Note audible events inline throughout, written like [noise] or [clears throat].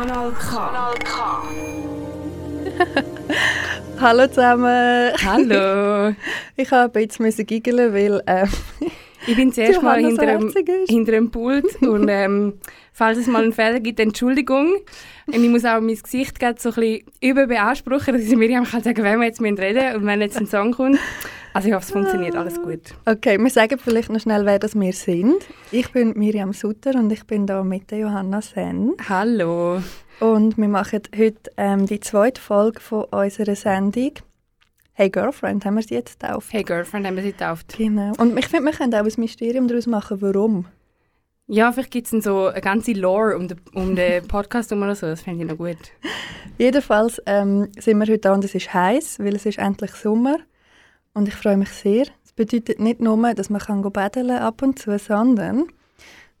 Kanal K. Kanal K. Hallo zusammen. Hallo. [laughs] Ich habe ein bisschen giggeln, weil äh, Ich bin zuerst mal hinter ist. hinter dem Pult und [laughs] ähm, falls es mal einen Fehler gibt, Entschuldigung. Und ich muss auch mein Gesicht so ein bisschen überbeanspruchen, dass ich Miriam kann sagen, wenn wir jetzt reden müssen und wenn jetzt ein Song kommt. Also ich hoffe, es funktioniert alles gut. Okay, wir sagen vielleicht noch schnell, wer das wir sind. Ich bin Miriam Sutter und ich bin da mit der Johanna Sen. Hallo. Und wir machen heute ähm, die zweite Folge von unserer Sendung «Hey Girlfriend», haben wir sie jetzt getauft. Hey Girlfriend, haben wir sie getauft. Genau. Und ich finde, wir können auch ein Mysterium daraus machen, warum. Ja, vielleicht gibt es so eine ganze Lore um den, um den [laughs] Podcast oder so, das fände ich noch gut. Jedenfalls ähm, sind wir heute da und es ist heiß, weil es ist endlich Sommer. Und ich freue mich sehr. Es bedeutet nicht nur, dass man kann baden ab und zu, sondern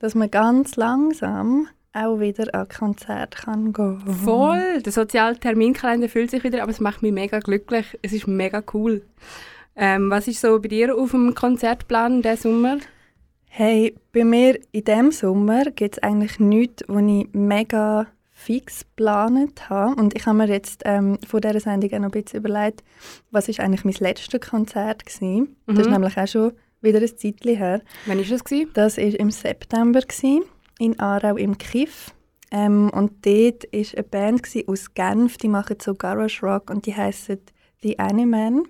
dass man ganz langsam auch wieder an Konzert kann gehen. Voll, der soziale Terminkalender fühlt sich wieder, aber es macht mich mega glücklich. Es ist mega cool. Ähm, was ist so bei dir auf dem Konzertplan diesen Sommer? Hey, bei mir in diesem Sommer gibt es eigentlich nichts, was ich mega fix geplant habe. Und ich habe mir jetzt ähm, vor dieser Sendung auch noch ein bisschen überlegt, was ist eigentlich mein letztes Konzert war. Das ist Mhm. nämlich auch schon wieder ein Zeitchen her. Wann war das? Gewesen? Das war im September gewesen, in Aarau im Kiff. Ähm, und dort war eine Band aus Genf, die machen so Garage Rock und die heissen «The Animan».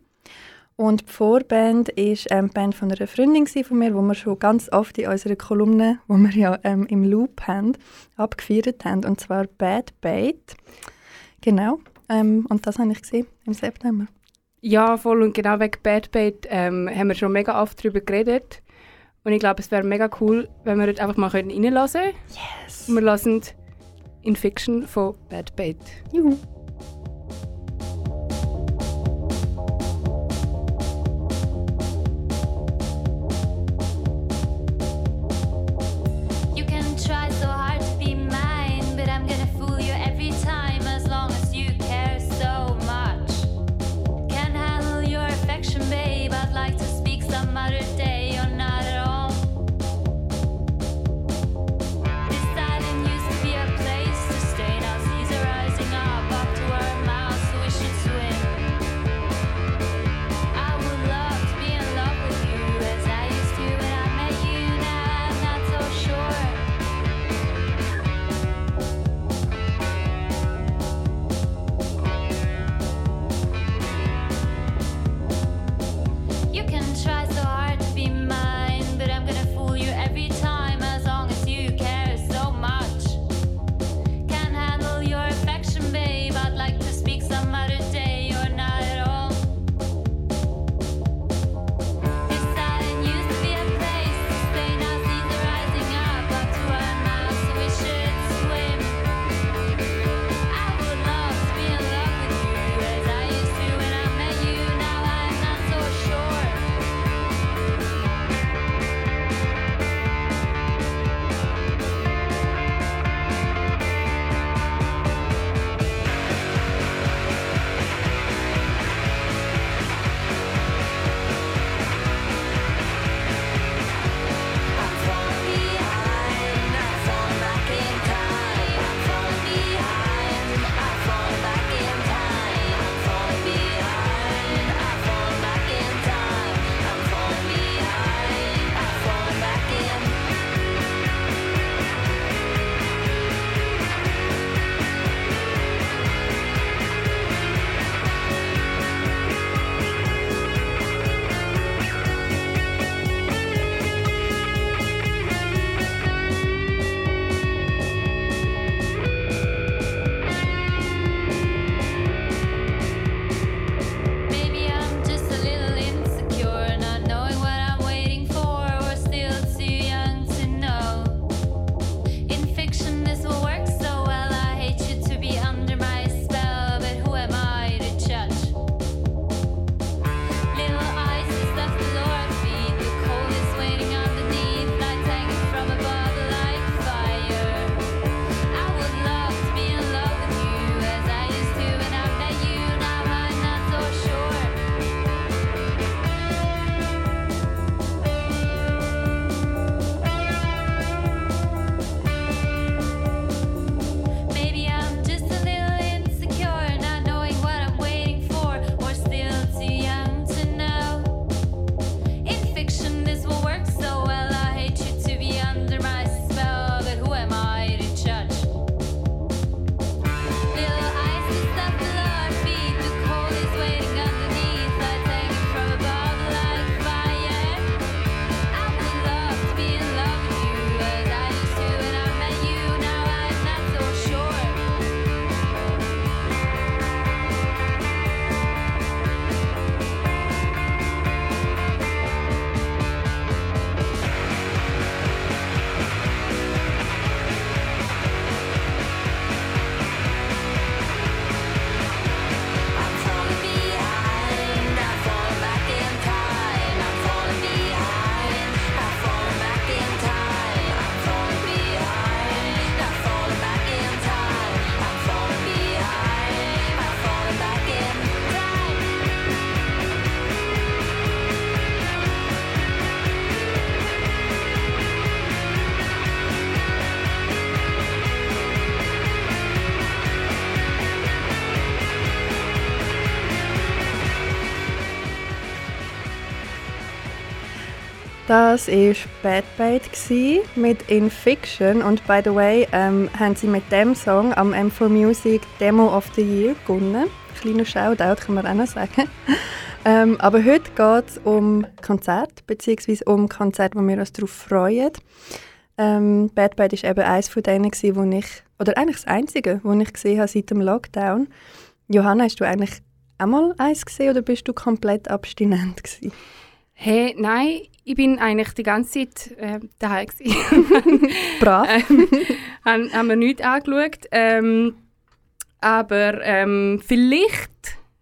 Und die Vorband war ähm, die Band von einer Freundin von mir, wo wir schon ganz oft in unserer Kolumne, wo wir ja ähm, im Loop haben, abgefeiert haben, und zwar «Bad Bait». Genau, ähm, und das habe ich gesehen im September. Ja, voll und genau wegen Bad Bait ähm, haben wir schon mega oft darüber geredet. Und ich glaube, es wäre mega cool, wenn wir dort einfach mal reinhören können. Yes! Und wir hören «In Fiction» von Bad Bait. Juhu. Das war Bad Bait mit In Fiction und by the way ähm, haben sie mit dem Song am M4 Music Demo of the Year gewonnen. Kleiner Shoutout kann man auch noch sagen. [laughs] ähm, aber heute geht es um Konzert, beziehungsweise um Konzert, wo wir uns darauf freuen. Ähm, Bad Bad war eben eines von denen, wo ich, oder eigentlich das einzige, das ich gesehen habe seit dem Lockdown. Johanna, hast du eigentlich einmal eins gesehen oder bist du komplett abstinent gewesen? Hey, nein, ich bin eigentlich die ganze Zeit äh, daheim gewesen. [laughs] Brav. [laughs] ähm, haben, haben wir nichts angeschaut. Ähm, aber ähm, vielleicht,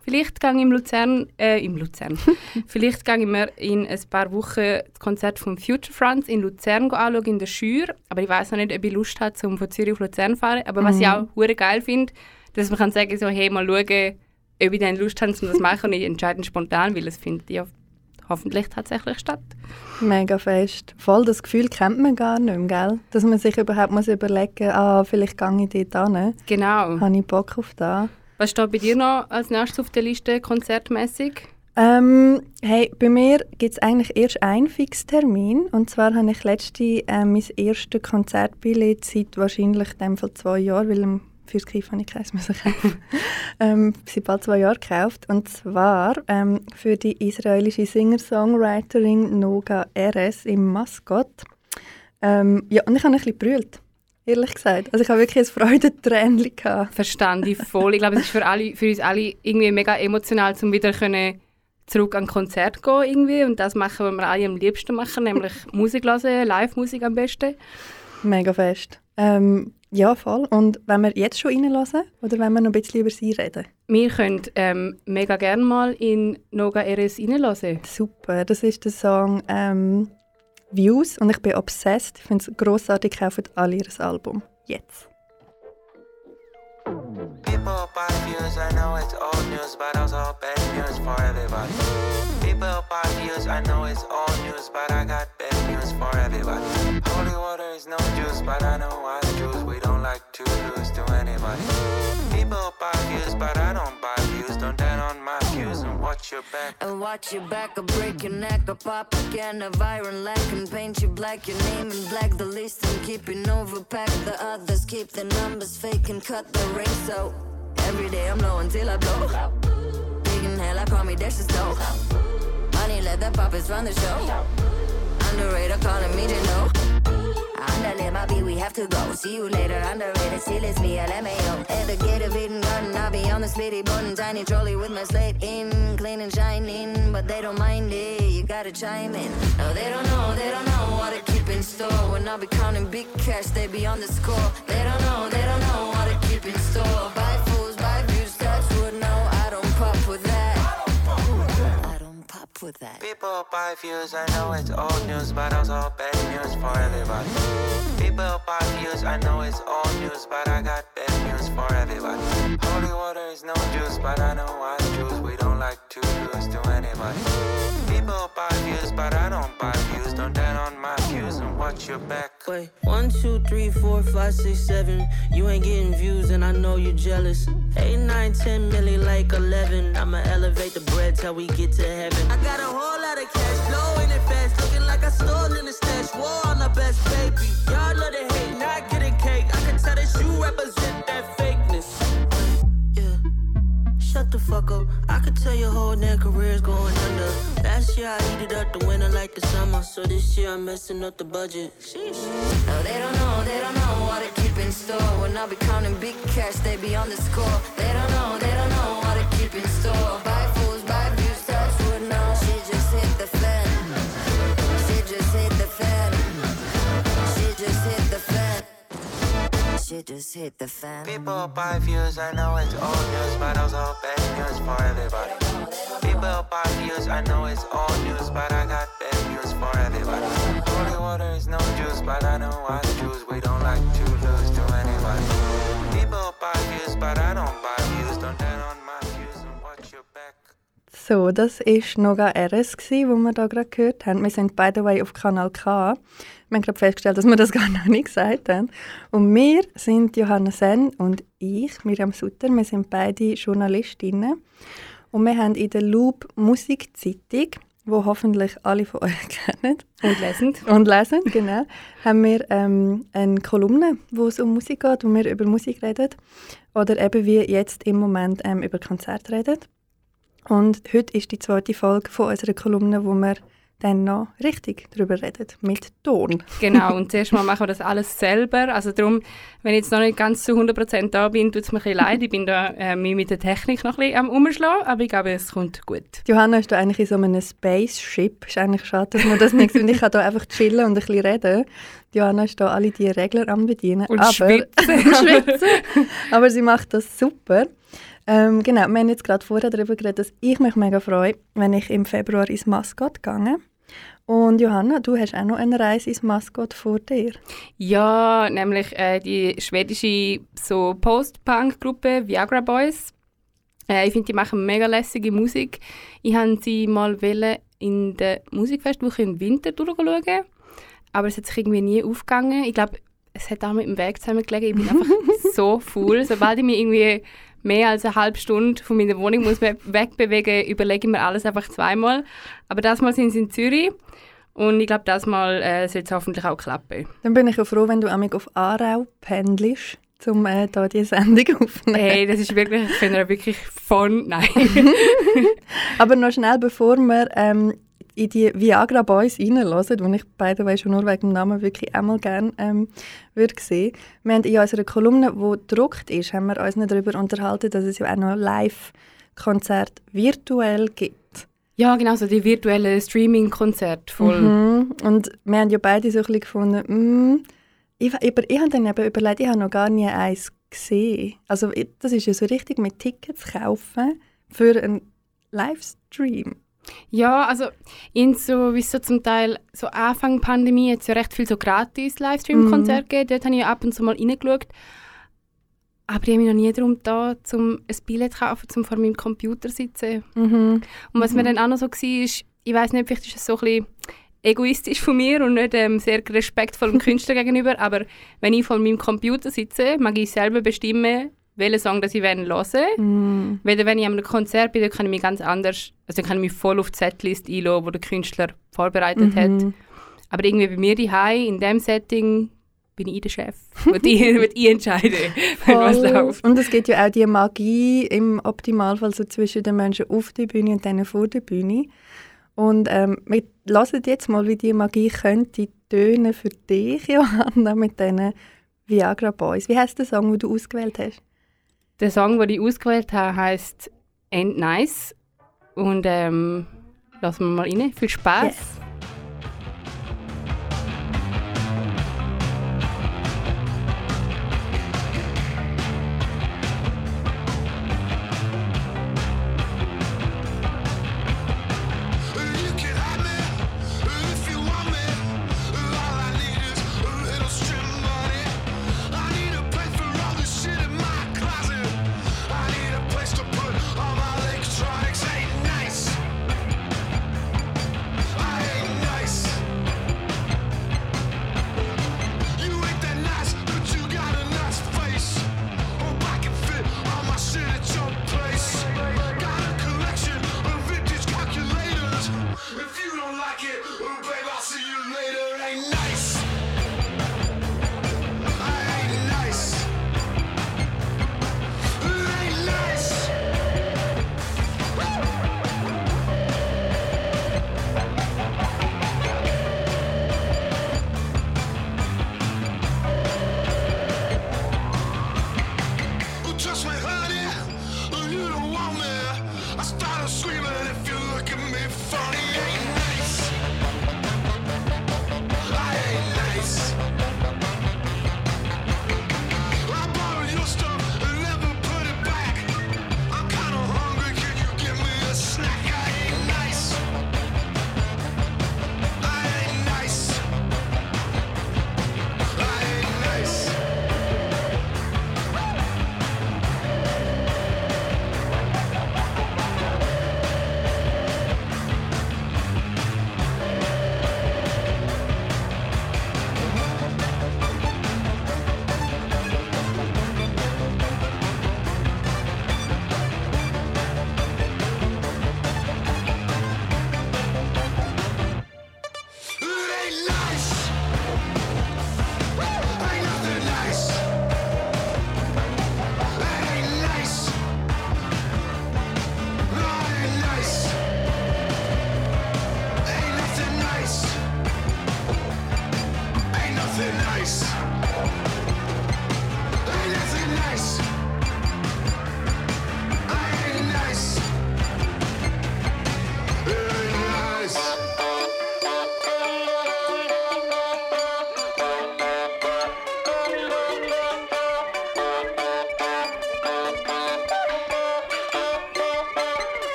vielleicht gehe ich im Luzern, äh, im Luzern, [laughs] vielleicht gehe ich mir in ein paar Wochen das Konzert vom Future Fronts in Luzern anschauen, in der Schür. Aber ich weiß noch nicht, ob ich Lust habe, um von Zürich auf Luzern zu fahren. Aber was ich auch hure geil finde, dass man kann sagen so, hey, mal schauen, ob ich dann Lust habe, um das zu machen. Und ich entscheide spontan, weil es findet ja hoffentlich tatsächlich statt. Mega fest. Voll das Gefühl kennt man gar nicht mehr, gell? Dass man sich überhaupt muss überlegen ah, vielleicht gehe ich dort hin. Genau. Habe ich Bock auf das? Was steht bei dir noch als nächstes auf der Liste konzertmäßig? Ähm, hey, bei mir gibt es eigentlich erst einen Fixtermin. Und zwar habe ich letzte äh, mein erstes Konzertbillett seit wahrscheinlich dem Fall zwei Jahren, weil fürs Kiff habe ich keins müssen kaufen. [laughs] ähm, seit bald zwei Jahren gekauft. Und zwar ähm, für die israelische Singer-Songwriterin Noga Eres im Maskott. Ähm, ja, und ich habe ein bisschen brüllt. Ehrlich gesagt. Also ich habe wirklich ein Freudentränchen gehabt. Verstand ich voll. Ich glaube, es ist für, alle, für uns alle irgendwie mega emotional, um wieder können zurück an ein Konzert zu gehen irgendwie. Und das machen, was wir alle am liebsten machen, nämlich Musik hören, Live-Musik am besten. Mega fest. Ähm, ja, voll. Und wenn wir jetzt schon reinlassen oder wenn wir noch ein bisschen über sie reden? Wir können ähm, mega gerne mal in Noga Eres reinlassen. Super. Das ist der Song ähm, Views und ich bin obsessed. Ich finde es grossartig, kaufen alle ihr Album. Jetzt. People buy views, I know it's old news, but also bad news for everybody. People buy views, I know it's old news, but I got bad news for everybody. Holy water is no juice, but I know don't like to lose to anybody. People buy views, but I don't buy views. Don't down on my views and watch your back. And watch your back, I'll break your neck, I'll pop again of iron lack and paint you black, your name in black, the list and keeping overpack. The others keep the numbers fake and cut the ring, so every day I'm low until I blow. Big in hell, I call me Dash the. Money, let the puppets run the show. Underrated, calling me to Underlay my beat, we have to go. See you later, underrated, still it's me, LMAO. At the gate of Eden Garden, I'll be on the splitty button. Tiny trolley with my slate in, clean and shining. But they don't mind it, you gotta chime in. No, they don't know, they don't know what to keep in store. When I be counting big cash, they be on the score. They don't know, they don't know what to keep in store. Buy with that. People buy views, I know it's old news, but I also bad news for everybody. People buy views, I know it's old news, but I got bad news for everybody. Holy water is no juice, but I know I choose. We don't like to lose to anybody. People buy views, but I don't buy views. Don't down on my and watch your back. Wait, one, two, three, four, five, six, seven. You ain't getting views, and I know you're jealous. Eight, nine, ten, milli, like eleven. I'ma elevate the bread till we get to heaven. I got a whole lot of cash flowing it fast, looking like I stole in the stash. War on the best baby. Y'all love the hate, not getting cake. I can tell that you represent Shut the fuck up. I could tell your whole damn career's going under. Last year I heated up the winter like the summer. So this year I'm messing up the budget. Sheesh. No, they don't know, they don't know what to keep in store. When I be counting big cash, they be on the score. They don't know, they don't know what to keep in store. She just hit the fan. People buy views, I know it's old news, but also bad news for everybody. People buy views, I know it's old news, but I got bad news for everybody. Holy water is no juice, but I know I choose. We don't like to lose to anybody. People buy views, but I don't buy So, das war Noga RS, gsi, wo wir da gerade gehört haben. Wir sind, by the way, auf Kanal K. Wir haben gerade festgestellt, dass wir das [laughs] gar noch nicht gesagt haben. Und wir sind Johanna Sen und ich, Miriam Sutter. Wir sind beide Journalistinnen. Und wir haben in der Loop Musikzeitung, wo hoffentlich alle von euch [laughs] kennen Und lesend. und lesen, genau, [laughs] haben wir ähm, eine Kolumne, wo es um Musik geht, wo wir über Musik reden oder eben wie jetzt im Moment ähm, über Konzerte reden. Und heute ist die zweite Folge von unserer Kolumne, wo wir dann noch richtig darüber reden, mit Ton. Genau, [laughs] und zuerst mal machen wir das alles selber. Also darum, wenn ich jetzt noch nicht ganz zu 100% da bin, tut es mir ein bisschen leid. Ich bin da äh, mich mit der Technik noch ein bisschen am Umschlagen, aber ich glaube, es kommt gut. Johanna ist da eigentlich in so einem Spaceship. Ist eigentlich schade, dass man das nicht sieht. Und ich kann da einfach chillen und ein bisschen reden. Johanna ist da alle die Regler am bedienen. Und aber, schwitzen. [laughs] aber sie macht das super. Ähm, genau, wir haben jetzt gerade vorher darüber geredet, dass ich mich mega freue, wenn ich im Februar ins Mascot gehe. Und Johanna, du hast auch noch eine Reise ins Mascot vor dir. Ja, nämlich äh, die schwedische so Post-Punk-Gruppe Viagra Boys. Äh, ich finde, die machen mega lässige Musik. Ich wollte sie mal in der Musikfestwoche im Winter durchschauen, aber es hat sich irgendwie nie aufgegangen. Ich glaube, es hat auch mit dem Weg zusammengelegen. Ich bin [laughs] einfach so faul. Sobald ich mich irgendwie mehr als eine halbe Stunde von meiner Wohnung muss we- wegbewegen, überlege ich mir alles einfach zweimal. Aber das Mal sind sie in Zürich und ich glaube, das Mal äh, soll es hoffentlich auch klappen. Dann bin ich auch froh, wenn du amig auf Aarau pendelst, um äh, da die Sendung aufzunehmen. Hey, das ist wirklich, ich finde wirklich von, nein. [laughs] Aber noch schnell, bevor wir ähm, in die Viagra Boys reinhören, die ich beide way schon nur wegen dem Namen wirklich einmal gerne ähm, würde sehen. Wir haben in unserer Kolumne, die gedruckt ist, haben wir uns noch darüber unterhalten, dass es ja auch noch Live-Konzerte virtuell gibt. ja, genau, so die virtuellen Streaming-Konzerte voll. Mhm. Und wir haben ja beide so ein bisschen gefunden, mm, ich, aber ich habe dann eben überlegt, ich habe noch gar nie eins gesehen. Also das ist ja so richtig mit Tickets kaufen für einen Livestream. Ja, also in so, wie so zum Teil, so Anfang Pandemie hat es ja recht viel so gratis Livestream-Konzerte gegeben. Dort habe ich ab und zu mal reingeschaut. Aber ich habe mich noch nie darum da, um ein Billett zu kaufen, um vor meinem Computer zu sitzen. Mhm. Und was mir dann auch noch so war, ist, ich weiß nicht, vielleicht ist es so ein bisschen egoistisch von mir und nicht ähm, sehr respektvoll dem [laughs] Künstler gegenüber, aber wenn ich vor meinem Computer sitze, mag ich selber bestimmen, welchen Song das ich hören hören Mhm. Weder wenn ich einem Konzert bin, dann kann ich mich ganz anders, also kann ich mich voll auf die Setlist einladen, die der Künstler vorbereitet hat. Mhm. Aber irgendwie bei mir daheim in dem Setting bin ich der Chef. Und ich, und ich entscheide, was Voll. läuft. Und es gibt ja auch die Magie im Optimalfall so zwischen den Menschen auf der Bühne und denen vor der Bühne. Und ähm, wir hören jetzt mal, wie die Magie könnte tönen für dich, [laughs] Johanna, mit diesen Viagra Boys. Wie heißt der Song, den du ausgewählt hast? Der Song, den ich ausgewählt habe, heißt Ain't Nice. Und ähm, lassen wir mal rein. Viel Spaß. Yes.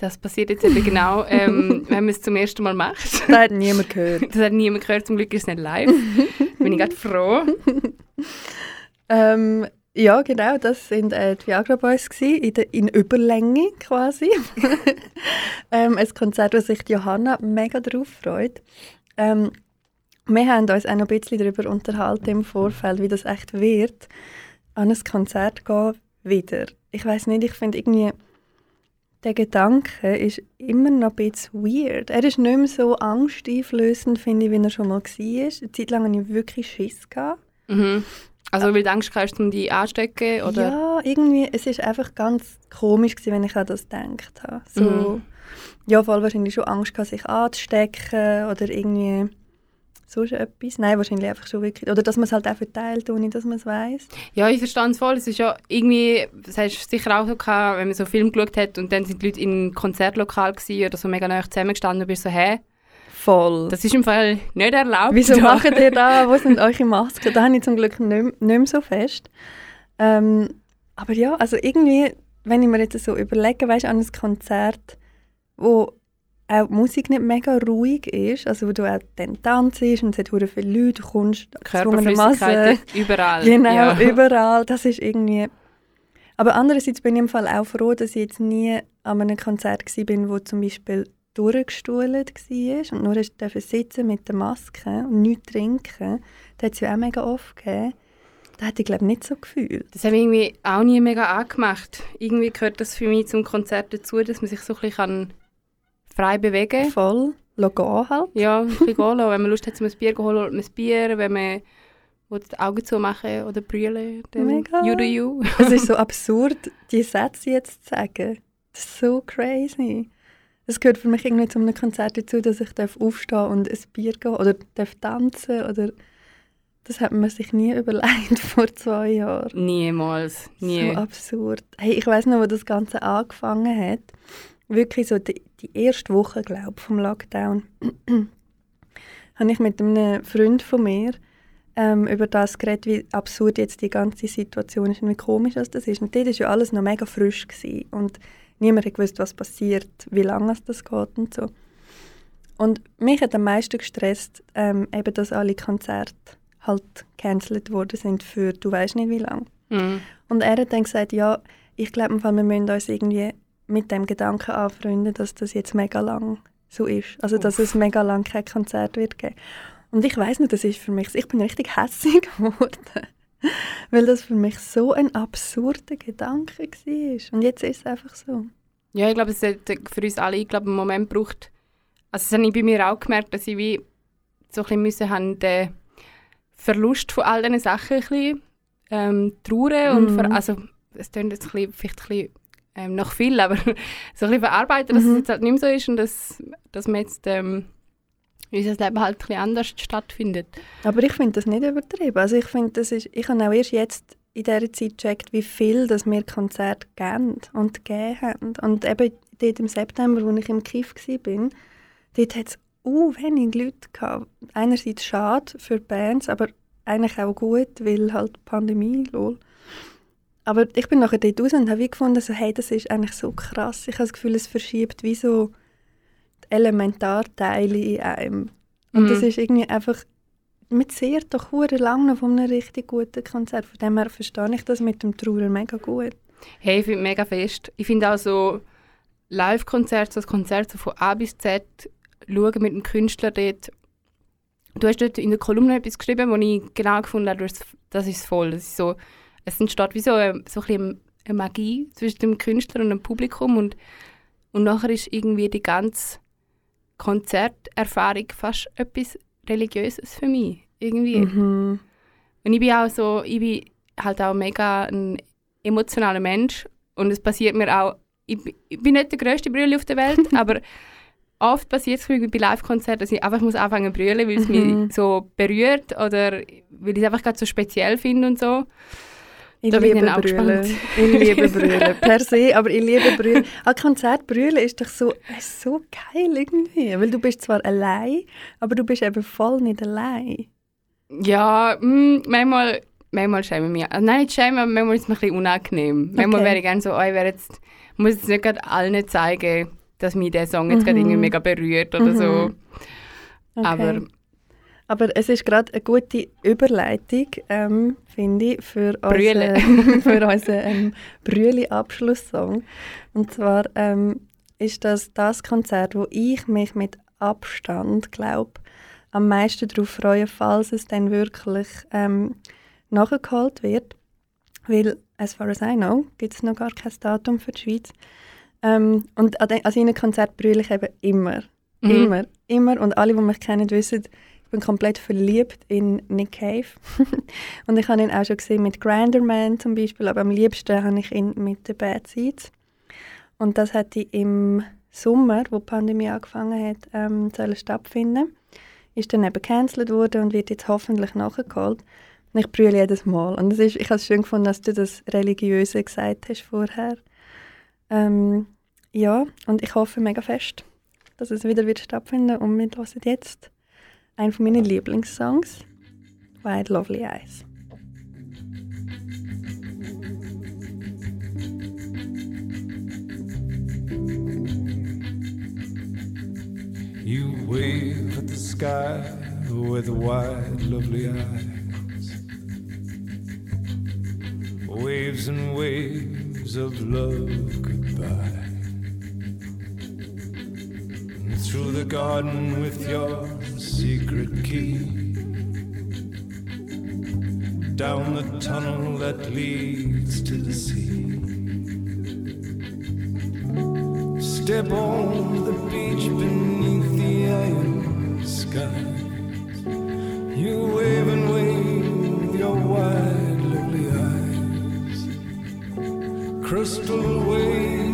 Das passiert jetzt eben genau, [laughs] ähm, wenn man es zum ersten Mal macht. Das hat niemand gehört. [laughs] Das hat niemand gehört, zum Glück ist es nicht live. Bin ich gerade froh. [laughs] Ähm, ja, genau, das sind äh, die Viagra Boys gsi, in, der, in Überlänge quasi. ähm, ein Konzert, wo sich Johanna mega drauf freut. Ähm, wir haben uns auch noch ein bisschen darüber unterhalten im Vorfeld, wie das echt wird, an ein Konzert gehen wieder. Ich weiß nicht, ich finde irgendwie, der Gedanke ist immer noch ein bisschen weird. Er ist nicht mehr so angsteinflößend, finde ich, wie er schon mal war. Eine Zeit lang hatte ich wirklich Schiss. Gehabt. Mhm. Also weil du Angst hast, um die anzustecken? Oder? Ja, irgendwie, es ist einfach ganz komisch gewesen, wenn ich an das gedacht habe. So, Mhm. Ja, voll wahrscheinlich schon Angst gehabt, sich anzustecken oder irgendwie sonst etwas. Nein, wahrscheinlich einfach schon wirklich. Oder dass man es halt auch verteilt, ohne dass man es weiss. Ja, ich verstehe es voll. Es ist ja irgendwie, das hast du sicher auch so gehabt, wenn man so einen Film geschaut hat und dann sind die Leute in einem Konzertlokal gewesen oder so mega nah zusammengestanden und bist so, hä, Voll. das ist im Fall nicht erlaubt. Wieso da. macht ihr da? Wo [laughs] sind eure Masken? Da habe ich zum Glück nicht, nicht mehr so fest. Ähm, aber ja, also irgendwie, wenn ich mir jetzt so überlege, weißt du, an ein Konzert, wo auch die Musik nicht mega ruhig ist, also wo du auch dann tanzt und es hat viele Leute, du kommst Körperflüssigkeiten überall. Genau, ja. [laughs] überall. Das ist irgendwie... Aber andererseits bin ich im Fall auch froh, dass ich jetzt nie an einem Konzert war, wo zum Beispiel durchgestuhlt war und nur dürfen sitzen mit der Maske und nichts trinken. Das hat es ja auch mega oft gegeben. Das hätte ich glaube nicht so gefühlt. Das habe ich irgendwie auch nie mega angemacht. Irgendwie gehört das für mich zum Konzert dazu, dass man sich so ein bisschen frei bewegen. Voll, gehen halt. Ja, ein bisschen gehen lassen. Wenn man Lust hat, zum ein Bier zu holen, holt man ein Bier. Wenn man will die Augen zumachen oder brüllen, dann Mega. you do you. [laughs] Es ist so absurd, die Sätze jetzt zu sagen. Das ist so crazy. Es gehört für mich irgendwie zu einem Konzert dazu, dass ich darf aufstehen und ein Bier gehen oder darf tanzen oder das hat man sich nie [laughs] überlegt vor zwei Jahren. Niemals. Nie. So absurd. Hey, ich weiß noch, wo das Ganze angefangen hat. Wirklich so die, die erste Woche, glaube ich, vom Lockdown, [clears throat] habe ich mit einem Freund von mir ähm, über das geredet, wie absurd jetzt die ganze Situation ist und wie komisch das ist. Und dort war ja alles noch mega frisch. Gewesen. Und niemand hat gewusst, was passiert, wie lange es das geht und so. Und mich hat am meisten gestresst, ähm, eben, dass alle Konzerte halt gecancelt worden sind für du weißt nicht wie lange. Mhm. Und er hat dann gesagt, ja, ich glaube, wir müssen uns irgendwie mit dem Gedanken anfreunden, dass das jetzt mega lang so ist. Also, dass es mega lang kein Konzert wird geben. Und ich weiß nicht, das ist für mich, ich bin richtig hässlich [laughs] geworden. Weil das für mich so ein absurder Gedanke war. Und jetzt ist es einfach so. Ja, ich glaube, es hat für uns alle ich glaube, einen Moment gebraucht. Also das habe ich bei mir auch gemerkt, dass ich wie so ein bisschen müssen haben, den Verlust von all diesen Sachen ein bisschen ähm, trauern und Mhm. ver also es klingt jetzt ein bisschen, vielleicht ein bisschen ähm, noch viel, aber [laughs] so ein bisschen verarbeiten, dass Mhm. es jetzt halt nicht mehr so ist und dass, dass man jetzt ähm, unser Leben halt ein bisschen anders stattfindet. Aber ich finde das nicht übertrieben. Also ich finde, das ist, ich habe auch erst jetzt in dieser Zeit gecheckt, wie viel dass wir Konzerte geben und gegeben haben. Und eben dort im September, wo ich im Kiff war, dort hat es uh, wenig Leute gehabt. Einerseits schade für die Bands, aber eigentlich auch gut, weil halt Pandemie, lol. Aber ich bin nachher dort raus und habe wie gefunden, so, hey, das ist eigentlich so krass. Ich habe das Gefühl, es verschiebt wie so die Elementarteile in einem. Und Mhm. das ist irgendwie einfach, man sieht doch hure lange von einem richtig guten Konzert. Von dem her verstehe ich das mit dem Trauer mega gut. Hey, ich finde mega fest. Ich finde auch so Live-Konzerte, so das Konzert so von A bis Z, schauen mit dem Künstler dort. Du hast dort in der Kolumne etwas geschrieben, wo ich genau gefunden habe, das- das ist voll. Das ist so, es entsteht wie so, eine, so ein bisschen eine Magie zwischen dem Künstler und dem Publikum und, und nachher ist irgendwie die ganze Konzerterfahrung fast etwas Religiöses für mich. Irgendwie. Mhm. Und ich bin auch so, ich bin halt auch mega ein emotionaler Mensch und es passiert mir auch, ich, ich bin nicht der grösste Brüller auf der Welt, [laughs] aber oft passiert es mir bei Live-Konzerten, dass ich einfach muss anfangen zu brüllen, weil es Mhm. mich so berührt oder weil ich es einfach gerade so speziell finde und so. Ich Da bin ich liebe dann auch Brüllen. Ich [laughs] liebe Brüllen. Per se, aber ich liebe Brüllen. An Konzert brüllen ist doch so, ist so geil irgendwie. Weil du bist zwar allein, aber du bist eben voll nicht allein. Ja, mm, manchmal, manchmal schäme ich mich. Also nein, nicht schämen, aber manchmal ist es mir ein bisschen unangenehm. Manchmal Okay. wäre ich gerne so, oh, ich wäre jetzt, muss jetzt nicht gerade allen zeigen, dass mich der Song jetzt gerade irgendwie mega berührt oder so. Mhm. Okay. Aber Aber es ist gerade eine gute Überleitung, ähm, finde ich, für Brühle. unseren, [laughs] für unseren ähm, Brühle-Abschlusssong. Und zwar ähm, ist das das Konzert, wo ich mich mit Abstand, glaube am meisten darauf freue, falls es dann wirklich ähm, nachgeholt wird. Weil, as far as I know, gibt es noch gar kein Datum für die Schweiz. Ähm, und an, den, an seinen Konzerten brülle ich eben immer. Mhm. Immer, immer. Und alle, die mich kennen, wissen, ich bin komplett verliebt in Nick Cave. [laughs] und ich habe ihn auch schon gesehen mit Grinderman zum Beispiel, aber am liebsten habe ich ihn mit den Bad Seeds. Und das hätte im Sommer, wo die Pandemie angefangen hat, ähm, stattfinden. Ist dann eben gecancelt worden und wird jetzt hoffentlich nachgeholt. Und ich brülle jedes Mal. Und das ist, ich habe es schön gefunden, dass du das Religiöse gesagt hast vorher. Ähm, ja, und ich hoffe mega fest, dass es wieder wird stattfinden und wir hören jetzt einen von meinen Lieblingssongs, White Lovely Eyes. You wave at the sky with wide, lovely eyes. Waves and waves of love goodbye. And through the garden with your secret key. Down the tunnel that leads to the sea. Step on the beach beneath the iron sky. You wave and wave your wide, lovely eyes. Crystal waves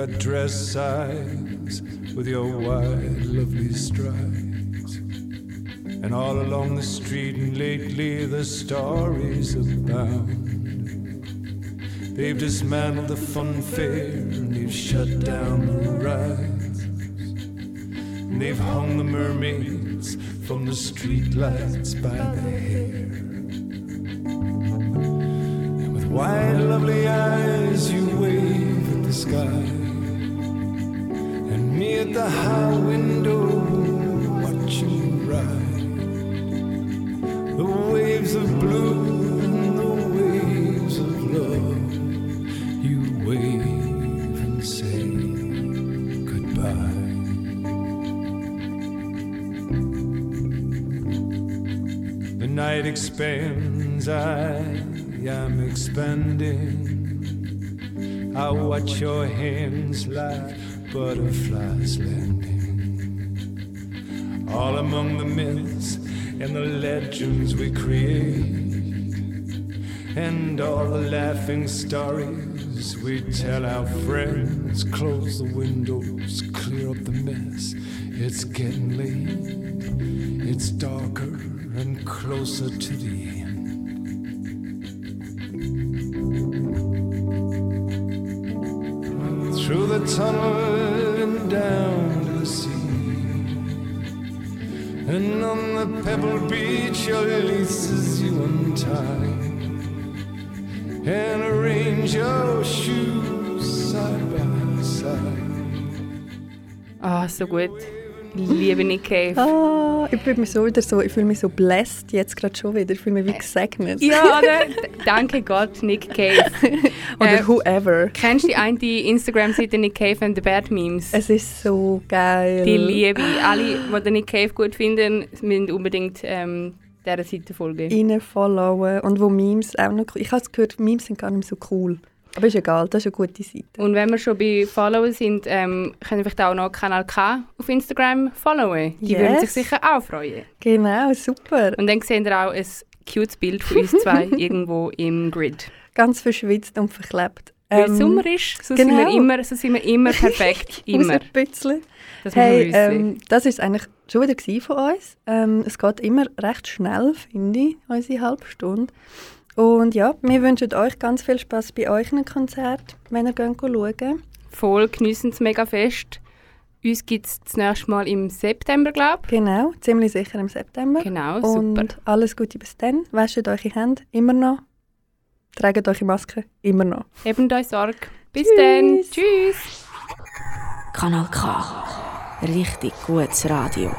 Your dress sighs with your wide, lovely strides. And all along the street, and lately the stories abound. They've dismantled the fun fair, and they've shut down the rides. And they've hung the mermaids from the streetlights by the hair. And with wide, lovely eyes, you wave the high window, watching you ride. The waves of blue and the waves of love. You wave and say goodbye. The night expands, I am expanding. I watch your hands like butterflies landing. All among the myths and the legends we create. And all the laughing stories. We tell our friends, close the windows, clear up the mess. It's getting late. It's darker and closer to the end. Through tunnel and down to the sea. And on the pebble beach, your laces you untie and arrange your shoes side by side. Ah, so gut. Ich liebe Nick Cave. Ah, ich fühle mich so wieder so, ich fühle mich so blessed jetzt gerade schon wieder. Ich fühle mich wie gesegnet. Ja, [laughs] oder? Danke Gott, Nick Cave. Oder Äh, whoever. Kennst du die eine Instagram-Seite Nick Cave and the Bad Memes? Es ist so geil. Die liebe. Alle, die den Nick Cave gut finden, müssen unbedingt ähm, dieser Seite folgen. Rein followen und wo Memes auch noch Ich habe gehört, Memes sind gar nicht mehr so cool. Aber ist egal, das ist eine gute Seite. Und wenn wir schon bei Follower sind, ähm, können wir vielleicht auch noch Kanal K auf Instagram followen. Die würden sich Yes. sicher auch freuen. Genau, super. Und dann sehen wir auch ein cutes Bild von uns [laughs] zwei irgendwo im Grid. Ganz verschwitzt und verklebt. Weil Ähm, Sommer ist, so, genau. sind wir immer, so sind wir immer [laughs] perfekt. Immer. ein bisschen. Das Hey, ähm, das ist eigentlich schon wieder von uns. Ähm, es geht immer recht schnell, finde ich, unsere halbe Stunde. Und ja, wir wünschen euch ganz viel Spaß bei euren Konzert, wenn ihr geht schauen. Voll geniessen es mega fest. Uns gibt es das nächste Mal im September, glaube Genau, ziemlich sicher im September. ich. Genau, Und super. alles Gute bis dann. Wäscht eure Hände immer noch. Tragt eure Maske immer noch. Hebt euch Sorge. Bis Tschüss. dann. Tschüss. Kanal K. Richtig gutes Radio.